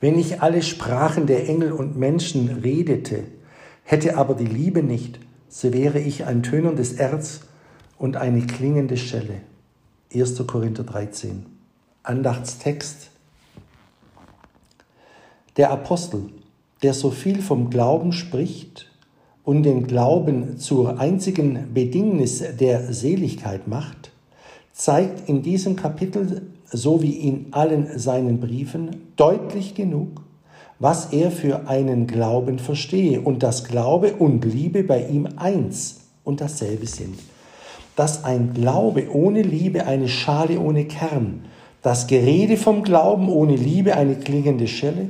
Wenn ich alle Sprachen der Engel und Menschen redete, hätte aber die Liebe nicht, so wäre ich ein tönerndes Erz und eine klingende Schelle. 1. Korinther 13. Andachtstext. Der Apostel, der so viel vom Glauben spricht und den Glauben zur einzigen Bedingnis der Seligkeit macht, zeigt in diesem Kapitel, so wie in allen seinen Briefen, deutlich genug, was er für einen Glauben verstehe und dass Glaube und Liebe bei ihm eins und dasselbe sind. Dass ein Glaube ohne Liebe eine Schale ohne Kern, das Gerede vom Glauben ohne Liebe eine klingende Schelle,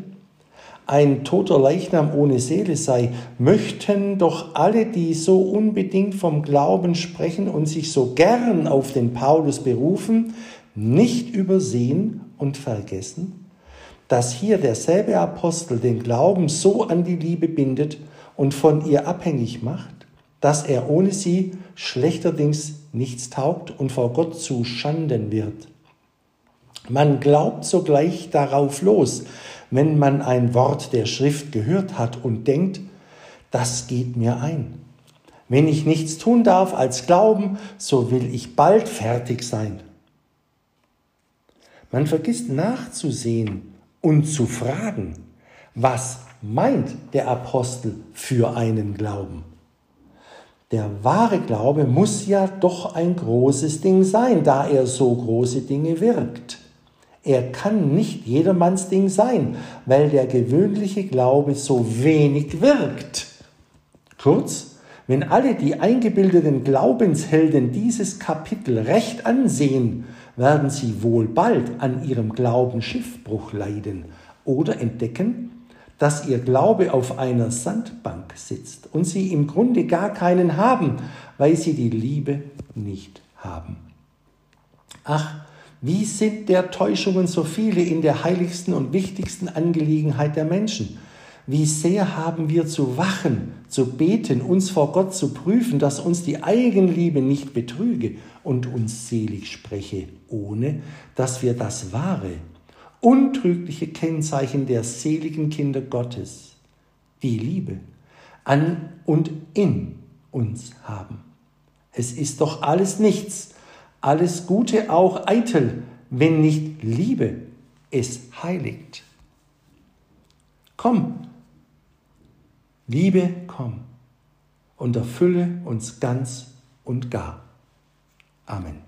ein toter Leichnam ohne Seele sei, möchten doch alle, die so unbedingt vom Glauben sprechen und sich so gern auf den Paulus berufen, nicht übersehen und vergessen, dass hier derselbe Apostel den Glauben so an die Liebe bindet und von ihr abhängig macht, dass er ohne sie schlechterdings nichts taugt und vor Gott zu Schanden wird. Man glaubt sogleich darauf los, wenn man ein Wort der Schrift gehört hat und denkt, das geht mir ein. Wenn ich nichts tun darf als glauben, so will ich bald fertig sein. Man vergisst nachzusehen und zu fragen, was meint der Apostel für einen Glauben? Der wahre Glaube muss ja doch ein großes Ding sein, da er so große Dinge wirkt. Er kann nicht jedermanns Ding sein, weil der gewöhnliche Glaube so wenig wirkt. Kurz, wenn alle die eingebildeten Glaubenshelden dieses Kapitel recht ansehen, werden sie wohl bald an ihrem Glauben Schiffbruch leiden oder entdecken, dass ihr Glaube auf einer Sandbank sitzt und sie im Grunde gar keinen haben, weil sie die Liebe nicht haben. Ach, wie sind der Täuschungen so viele in der heiligsten und wichtigsten Angelegenheit der Menschen? Wie sehr haben wir zu wachen, zu beten, uns vor Gott zu prüfen, dass uns die Eigenliebe nicht betrüge und uns selig spreche, ohne dass wir das wahre, untrügliche Kennzeichen der seligen Kinder Gottes, die Liebe, an und in uns haben. Es ist doch alles nichts, alles Gute auch eitel, wenn nicht Liebe es heiligt. Komm, Liebe, komm und erfülle uns ganz und gar. Amen.